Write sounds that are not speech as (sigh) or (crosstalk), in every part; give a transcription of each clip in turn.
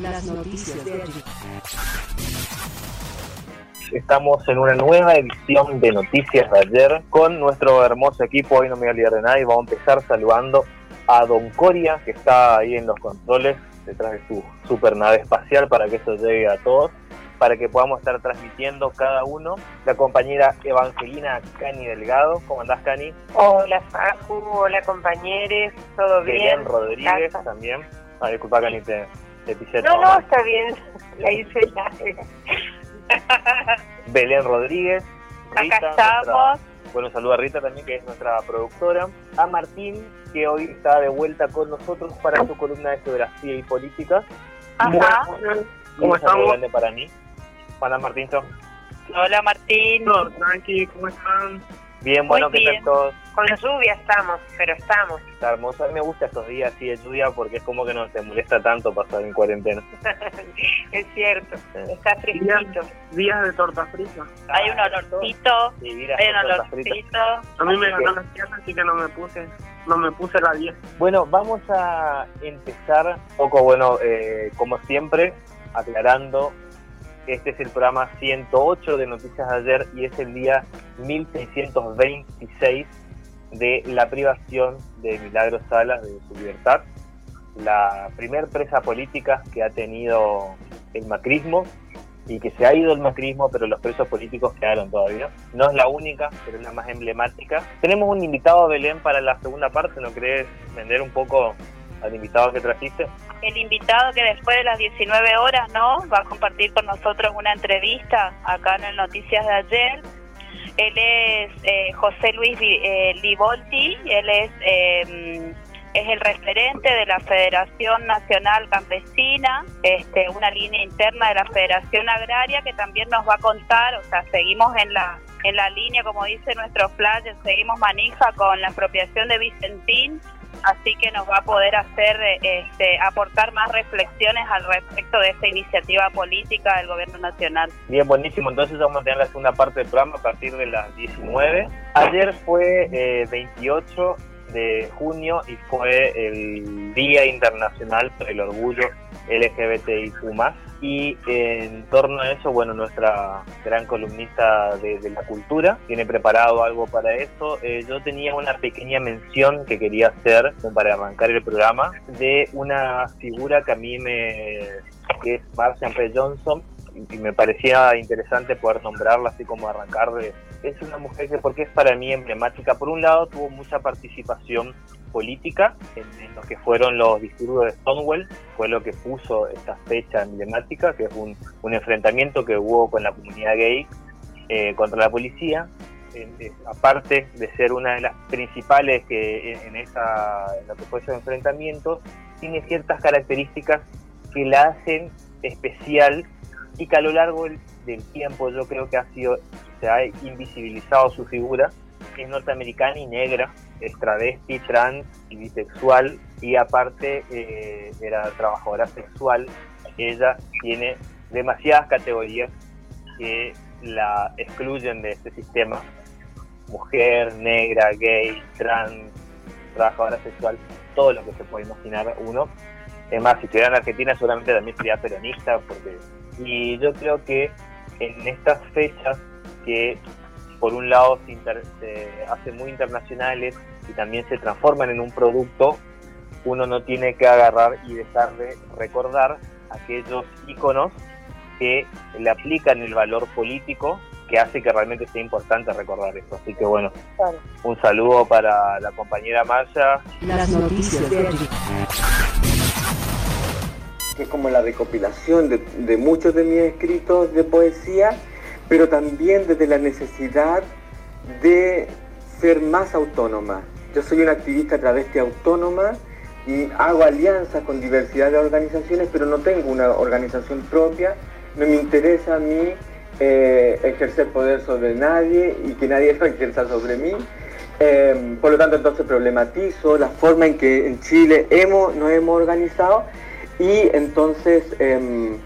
Las noticias de ayer. Estamos en una nueva edición de Noticias de ayer con nuestro hermoso equipo. Hoy no me voy a olvidar de nadie. Vamos a empezar saludando a Don Coria, que está ahí en los controles, detrás de su super nave espacial, para que eso llegue a todos, para que podamos estar transmitiendo cada uno. La compañera Evangelina Cani Delgado. ¿Cómo andás, Cani? Hola, Facu. Hola, compañeros. ¿Todo bien? Rodríguez también. Ah, disculpa, Cani, te, No, no, está bien. (laughs) La hice ya. (laughs) Belén Rodríguez. Acá Rita, estamos. nuestra- bueno, saluda a Rita también, que es nuestra productora. A Martín, que hoy está de vuelta con nosotros para su columna de geografía y política. Ajá. Y ¿Cómo estamos? grande para mí. Hola, Martín. Hola, Martín. Todo tranqui, ¿cómo están? Bien, bueno, Muy ¿qué tal bien. todos? Con lluvia estamos, pero estamos. Está hermoso. A mí me gustan estos días así de lluvia porque es como que no te molesta tanto pasar en cuarentena. (laughs) es cierto. Sí. Está fresquito. Días de torta frita. Hay un olorcito. Sí, mira, Hay un olorcito. A mí me ganó la fiesta, así que no me puse, no me puse la 10. Bueno, vamos a empezar un poco, bueno, eh, como siempre, aclarando. Este es el programa 108 de Noticias de ayer y es el día 1626 de la privación de Milagros Salas de su libertad. La primer presa política que ha tenido el macrismo y que se ha ido el macrismo, pero los presos políticos quedaron todavía. No es la única, pero es la más emblemática. Tenemos un invitado, Belén, para la segunda parte. ¿No querés vender un poco al invitado que trajiste? El invitado que después de las 19 horas no va a compartir con nosotros una entrevista acá en el Noticias de ayer. Él es eh, José Luis eh, Libolti, él es eh, es el referente de la Federación Nacional Campesina, este, una línea interna de la Federación Agraria que también nos va a contar, o sea, seguimos en la en la línea, como dice nuestro flyer, seguimos manija con la apropiación de Vicentín así que nos va a poder hacer este, aportar más reflexiones al respecto de esta iniciativa política del gobierno nacional. Bien, buenísimo. Entonces vamos a tener la segunda parte del programa a partir de las 19. Ayer fue eh, 28 de junio y fue el Día Internacional por el Orgullo LGBTIQ+. Y en torno a eso, bueno, nuestra gran columnista de, la cultura tiene preparado algo para eso. Eh, yo tenía una pequeña mención que quería hacer para arrancar el programa de una figura que a mí me... que es Marcia P. Johnson, y me parecía interesante poder nombrarla así como arrancar de... Es una mujer que porque es para mí emblemática. Por un lado tuvo mucha participación política en, en lo que fueron los disturbios de Stonewall, fue lo que puso esta fecha emblemática, que es un, un enfrentamiento que hubo con la comunidad gay eh, contra la policía. Aparte de ser una de las principales que en, esa, en lo que fue enfrentamiento, tiene ciertas características que la hacen especial y que a lo largo del tiempo yo creo que ha sido se ha invisibilizado su figura es norteamericana y negra es travesti, trans y bisexual y aparte eh, era trabajadora sexual ella tiene demasiadas categorías que la excluyen de este sistema mujer, negra, gay, trans, trabajadora sexual, todo lo que se puede imaginar uno. Es más, si estuviera en Argentina seguramente también sería peronista, porque y yo creo que en estas fechas que por un lado se, inter- se hacen muy internacionales y también se transforman en un producto, uno no tiene que agarrar y dejar de recordar aquellos íconos que le aplican el valor político que hace que realmente sea importante recordar esto. Así que bueno, un saludo para la compañera Marcia. Las noticias de que es como la recopilación de, de muchos de mis escritos de poesía, pero también desde la necesidad de ser más autónoma. Yo soy una activista travesti autónoma y hago alianzas con diversidad de organizaciones, pero no tengo una organización propia. No me interesa a mí eh, ejercer poder sobre nadie y que nadie lo (laughs) ejerza sobre mí. Eh, por lo tanto, entonces problematizo la forma en que en Chile hemos, nos hemos organizado y entonces em,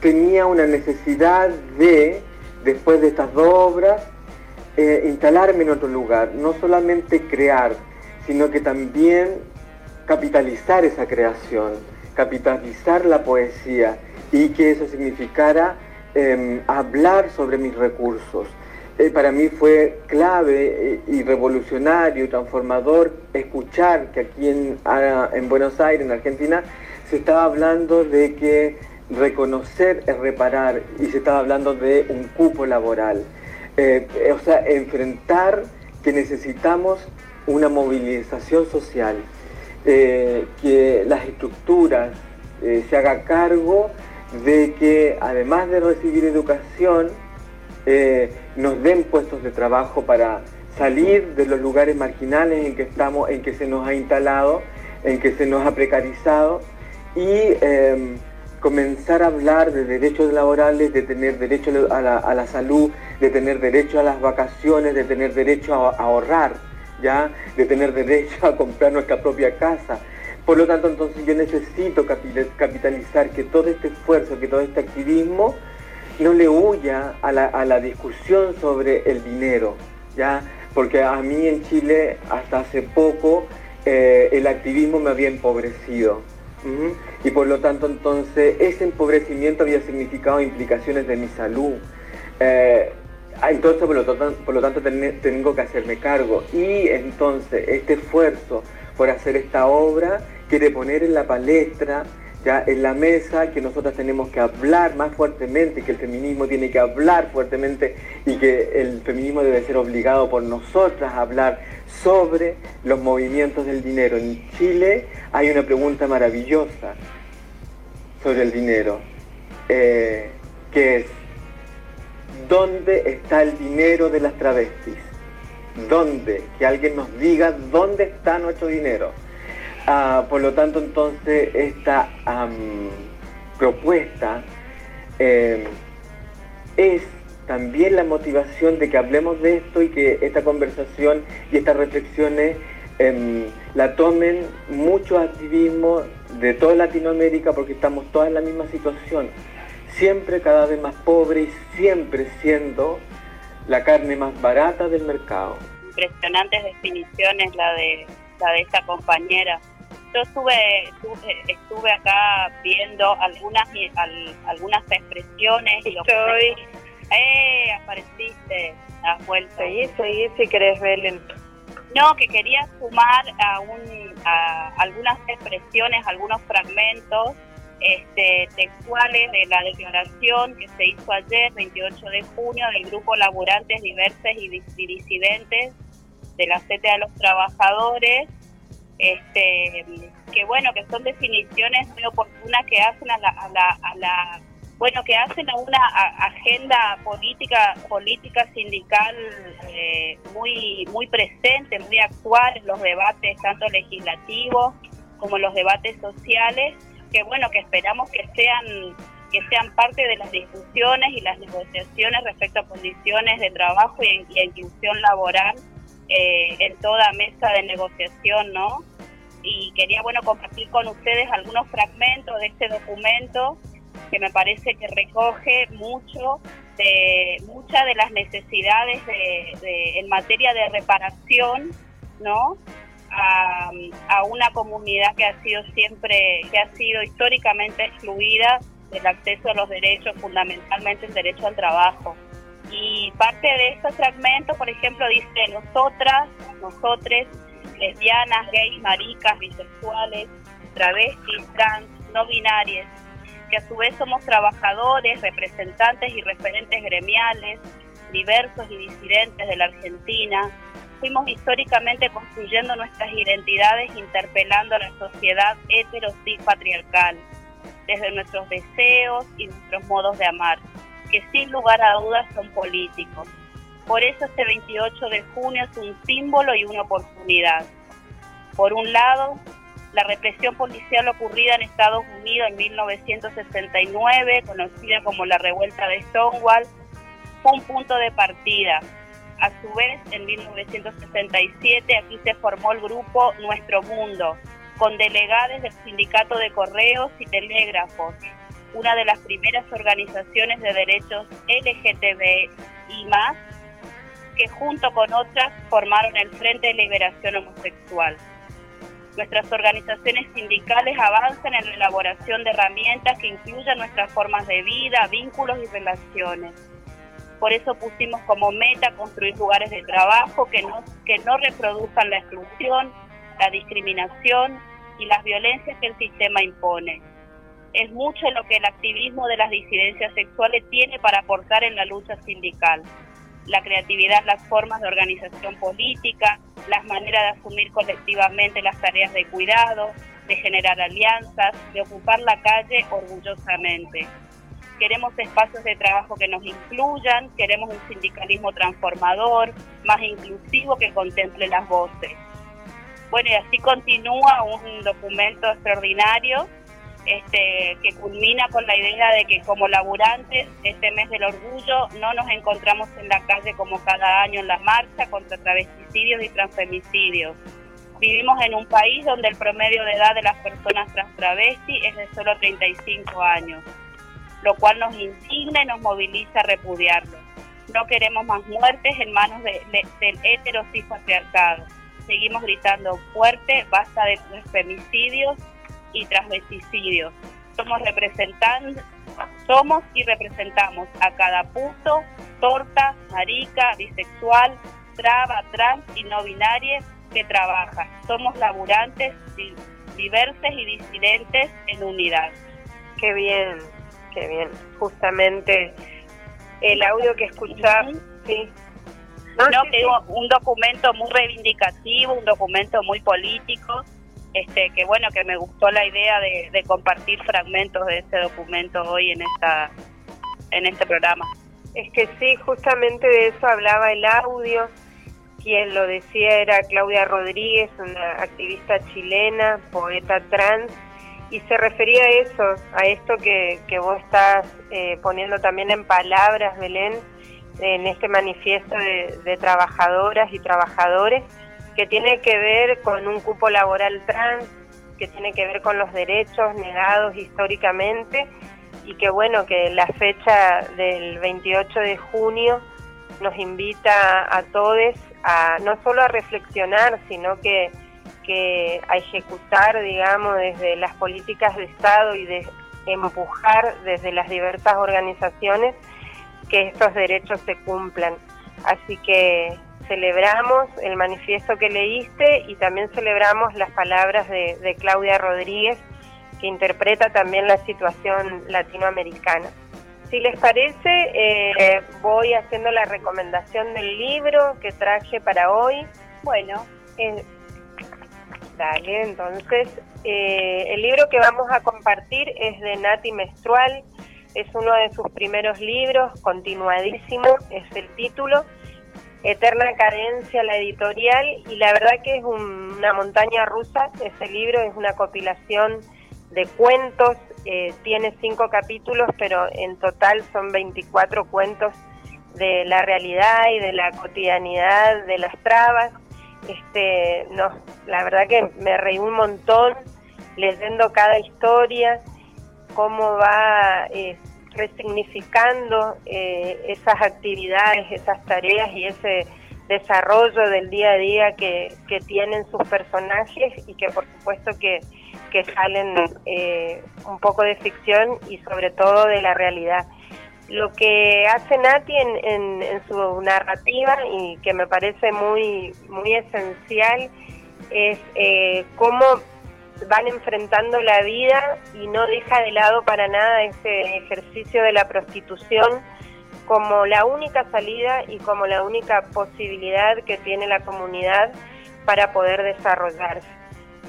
tenía una necesidad de, después de estas dos obras, eh, instalarme en otro lugar, no solamente crear, sino que también capitalizar esa creación, capitalizar la poesía y que eso significara em, hablar sobre mis recursos. Eh, para mí fue clave eh, y revolucionario transformador escuchar que aquí en, en Buenos Aires, en Argentina, se estaba hablando de que reconocer es reparar y se estaba hablando de un cupo laboral. Eh, o sea, enfrentar que necesitamos una movilización social, que las estructuras se haga cargo de que además de recibir educación, eh, nos den puestos de trabajo para salir de los lugares marginales en que estamos, en que se nos ha instalado, en que se nos ha precarizado y comenzar a hablar de derechos laborales, de tener derecho a la, salud, de tener derecho a las vacaciones, de tener derecho a, ahorrar, ¿ya? de tener derecho a comprar nuestra propia casa. Por lo tanto, entonces yo necesito capitalizar que todo este esfuerzo, que todo este activismo no le huya a la, discusión sobre el dinero, ¿ya? Porque a mí en Chile hasta hace poco eh, el activismo me había empobrecido. Y por lo tanto entonces ese empobrecimiento había significado implicaciones de mi salud. Eh, entonces por lo, por lo tanto tengo que hacerme cargo. Y entonces este esfuerzo por hacer esta obra quiere poner en la palestra ya en la mesa que nosotros tenemos que hablar más fuertemente, que el feminismo tiene que hablar fuertemente y que el feminismo debe ser obligado por nosotras a hablar sobre los movimientos del dinero. En Chile hay una pregunta maravillosa sobre el dinero, eh, que es, ¿dónde está el dinero de las travestis? ¿Dónde? Que alguien nos diga dónde está nuestro dinero Ah, por lo tanto, entonces, esta propuesta em, es también la motivación de que hablemos de esto y que esta conversación y estas reflexiones em, la tomen muchos activismos de toda Latinoamérica porque estamos todas en la misma situación, siempre cada vez más pobre y siempre siendo la carne más barata del mercado. Impresionantes definiciones la de la de esta compañera yo estuve, estuve, acá viendo algunas algunas expresiones y Estoy. ¡Eh! Apareciste, has vuelto. Seguí, seguí si querés, Belén. No, que quería sumar a, un, a algunas expresiones, algunos fragmentos este, textuales de la declaración que se hizo ayer, 28 de junio, del Grupo Laburantes Diverses y Disidentes de la CTA de los Trabajadores, este, que bueno, que son definiciones muy oportunas que hacen a la, a la, bueno, que hacen a una agenda política, política sindical eh, muy, muy presente, muy actual en los debates tanto legislativos como los debates sociales, que bueno, que esperamos que sean que sean parte de las discusiones y las negociaciones respecto a condiciones de trabajo y, y inclusión laboral eh, en toda mesa de negociación, ¿no? Y quería, bueno, compartir con ustedes algunos fragmentos de este documento que me parece que recoge mucho de muchas de las necesidades de, en materia de reparación, ¿no? A, a, una comunidad que ha sido siempre, que ha sido históricamente excluida del acceso a los derechos, fundamentalmente el derecho al trabajo. Y parte de este fragmento, por ejemplo, dice, nosotras, nosotres, lesbianas, gays, maricas, bisexuales, travestis, trans, no binarias, que a su vez somos trabajadores, representantes y referentes gremiales, diversos y disidentes de la Argentina, fuimos históricamente construyendo nuestras identidades interpelando a la sociedad heterosis patriarcal, desde nuestros deseos y nuestros modos de amar que sin lugar a dudas son políticos. Por eso este 28 de junio es un símbolo y una oportunidad. Por un lado, la represión policial ocurrida en Estados Unidos en 1969, conocida como la revuelta de Stonewall, fue un punto de partida. A su vez, en 1967 aquí se formó el grupo Nuestro Mundo, con delegados del Sindicato de Correos y Telégrafos, una de las primeras organizaciones de derechos LGTBI más, que junto con otras formaron el Frente de Liberación Homosexual. Nuestras organizaciones sindicales avanzan en la elaboración de herramientas que incluyan nuestras formas de vida, vínculos y relaciones. Por eso pusimos como meta construir lugares de trabajo que no, que no reproduzcan la exclusión, la discriminación y las violencias que el sistema impone. Es mucho lo que el activismo de las disidencias sexuales tiene para aportar en la lucha sindical. La creatividad, las formas de organización política, las maneras de asumir colectivamente las tareas de cuidado, de generar alianzas, de ocupar la calle orgullosamente. Queremos espacios de trabajo que nos incluyan, queremos un sindicalismo transformador, más inclusivo que contemple las voces. Bueno, y así continúa un documento extraordinario este, que culmina con la idea de que como laburantes, este mes del orgullo, no nos encontramos en la calle como cada año en la marcha contra travesticidios y transfemicidios. Vivimos en un país donde el promedio de edad de las personas trans travesti es de solo 35 años lo cual nos indigna y nos moviliza a repudiarlo. No queremos más muertes en manos de, del heterosis patriarcado. Seguimos gritando fuerte, basta de femicidios y transvesticidios. Somos representantes, somos y representamos a cada puto, torta, marica, bisexual, traba, trans y no binaria que trabaja. Somos laburantes, diversos y disidentes en unidad. Qué bien, qué bien. Justamente el audio que escuchaba, sí. No, un documento muy reivindicativo, un documento muy político, este que bueno, que me gustó la idea de, de compartir fragmentos de ese documento hoy en esta en este programa. Es que sí, justamente de eso hablaba el audio. Quien lo decía era Claudia Rodríguez, una activista chilena, poeta trans, y se refería a eso, a esto que, que vos estás eh, poniendo también en palabras, Belén, en este manifiesto de, de, trabajadoras y trabajadores, que tiene que ver con un cupo laboral trans, que tiene que ver con los derechos negados históricamente y que bueno, que la fecha del 28 de junio nos invita a todos a no solo a reflexionar, sino que que a ejecutar, digamos, desde las políticas de Estado y de empujar desde las diversas organizaciones que estos derechos se cumplan. Así que celebramos el manifiesto que leíste y también celebramos las palabras de, Claudia Rodríguez, que interpreta también la situación latinoamericana. Si les parece, eh, voy haciendo la recomendación del libro que traje para hoy. Bueno, eh, Dale, entonces eh, el libro que vamos a compartir es de Nati Menstrual, es uno de sus primeros libros, continuadísimo, es el título, Eterna Cadencia, la editorial, y la verdad que es una montaña rusa, ese libro es una compilación de cuentos, eh, tiene cinco capítulos, pero en total son 24 cuentos de la realidad y de la cotidianidad de las trabas. Este, no, la verdad que me reí un montón leyendo cada historia, cómo va eh, resignificando eh, esas actividades, esas tareas y ese desarrollo del día a día que, que tienen sus personajes y que por supuesto que, que salen eh, un poco de ficción y sobre todo de la realidad. Lo que hace Nati en, en, su narrativa y que me parece muy, muy esencial es eh, cómo van enfrentando la vida y no deja de lado para nada ese ejercicio de la prostitución como la única salida y como la única posibilidad que tiene la comunidad para poder desarrollarse.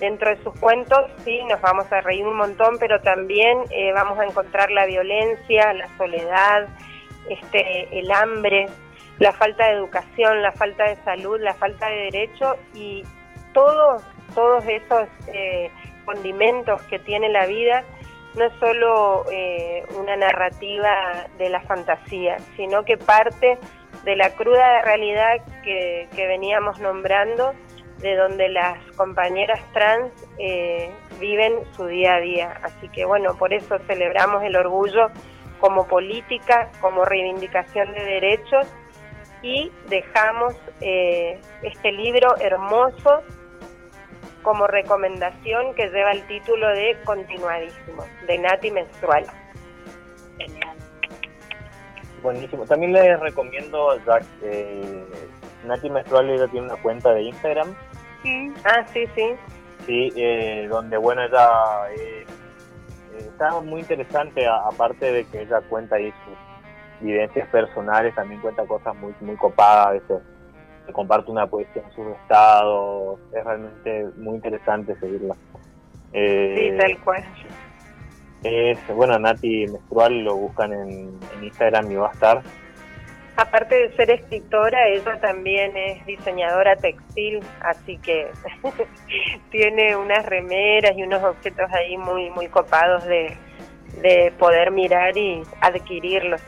Dentro de sus cuentos, sí, nos vamos a reír un montón, pero también eh, vamos a encontrar la violencia, la soledad, este, el hambre, la falta de educación, la falta de salud, la falta de derecho y todos, todos esos eh, condimentos que tiene la vida no es solo eh, una narrativa de la fantasía, sino que parte de la cruda realidad que, que veníamos nombrando de donde las compañeras trans eh, viven su día a día. Así que bueno, por eso celebramos el orgullo como política, como reivindicación de derechos y dejamos eh, este libro hermoso como recomendación que lleva el título de Continuadísimo, de Nati Menstrual. Genial. Buenísimo. También les recomiendo, ya que Nati Menstrual ella tiene una cuenta de Instagram, Mm, Ah, sí, sí. sí, eh, donde bueno ella eh, eh, está muy interesante, aparte de que ella cuenta ahí sus vivencias personales, también cuenta cosas muy muy copadas, a veces se comparte una poesía en sus estados, es realmente muy interesante seguirla. Eh, Sí, tal cual. Es, bueno, Nati Menstrual lo buscan en, en Instagram y va a estar. Aparte de ser escritora, ella también es diseñadora textil, así que (laughs) tiene unas remeras y unos objetos ahí muy muy copados de, de poder mirar y adquirirlos.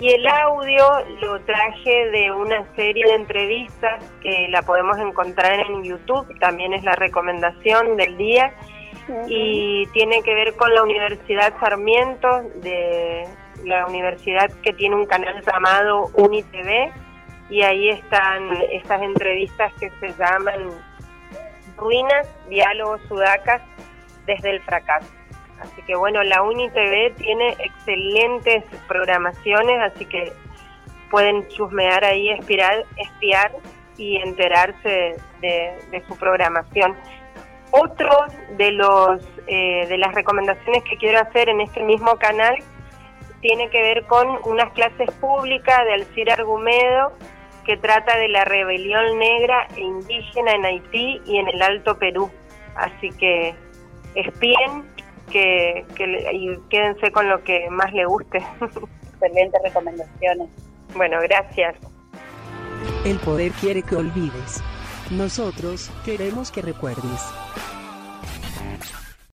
Y el audio lo traje de una serie de entrevistas que la podemos encontrar en YouTube, también es la recomendación del día, y tiene que ver con la Universidad Sarmiento, de la universidad que tiene un canal llamado UniTV, y ahí están estas entrevistas que se llaman Ruinas, Diálogos Sudacas desde el fracaso. Así que bueno, la UniTV tiene excelentes programaciones, así que pueden chusmear ahí, espiar, espiar y enterarse de, su programación. Otro de los eh, de las recomendaciones que quiero hacer en este mismo canal tiene que ver con unas clases públicas de Alcira Argumedo que trata de la rebelión negra e indígena en Haití y en el Alto Perú. Así que espíen que, que le- y quédense con lo que más le guste. (laughs) Excelentes recomendaciones. bueno, gracias. El poder quiere que olvides. Nosotros queremos que recuerdes.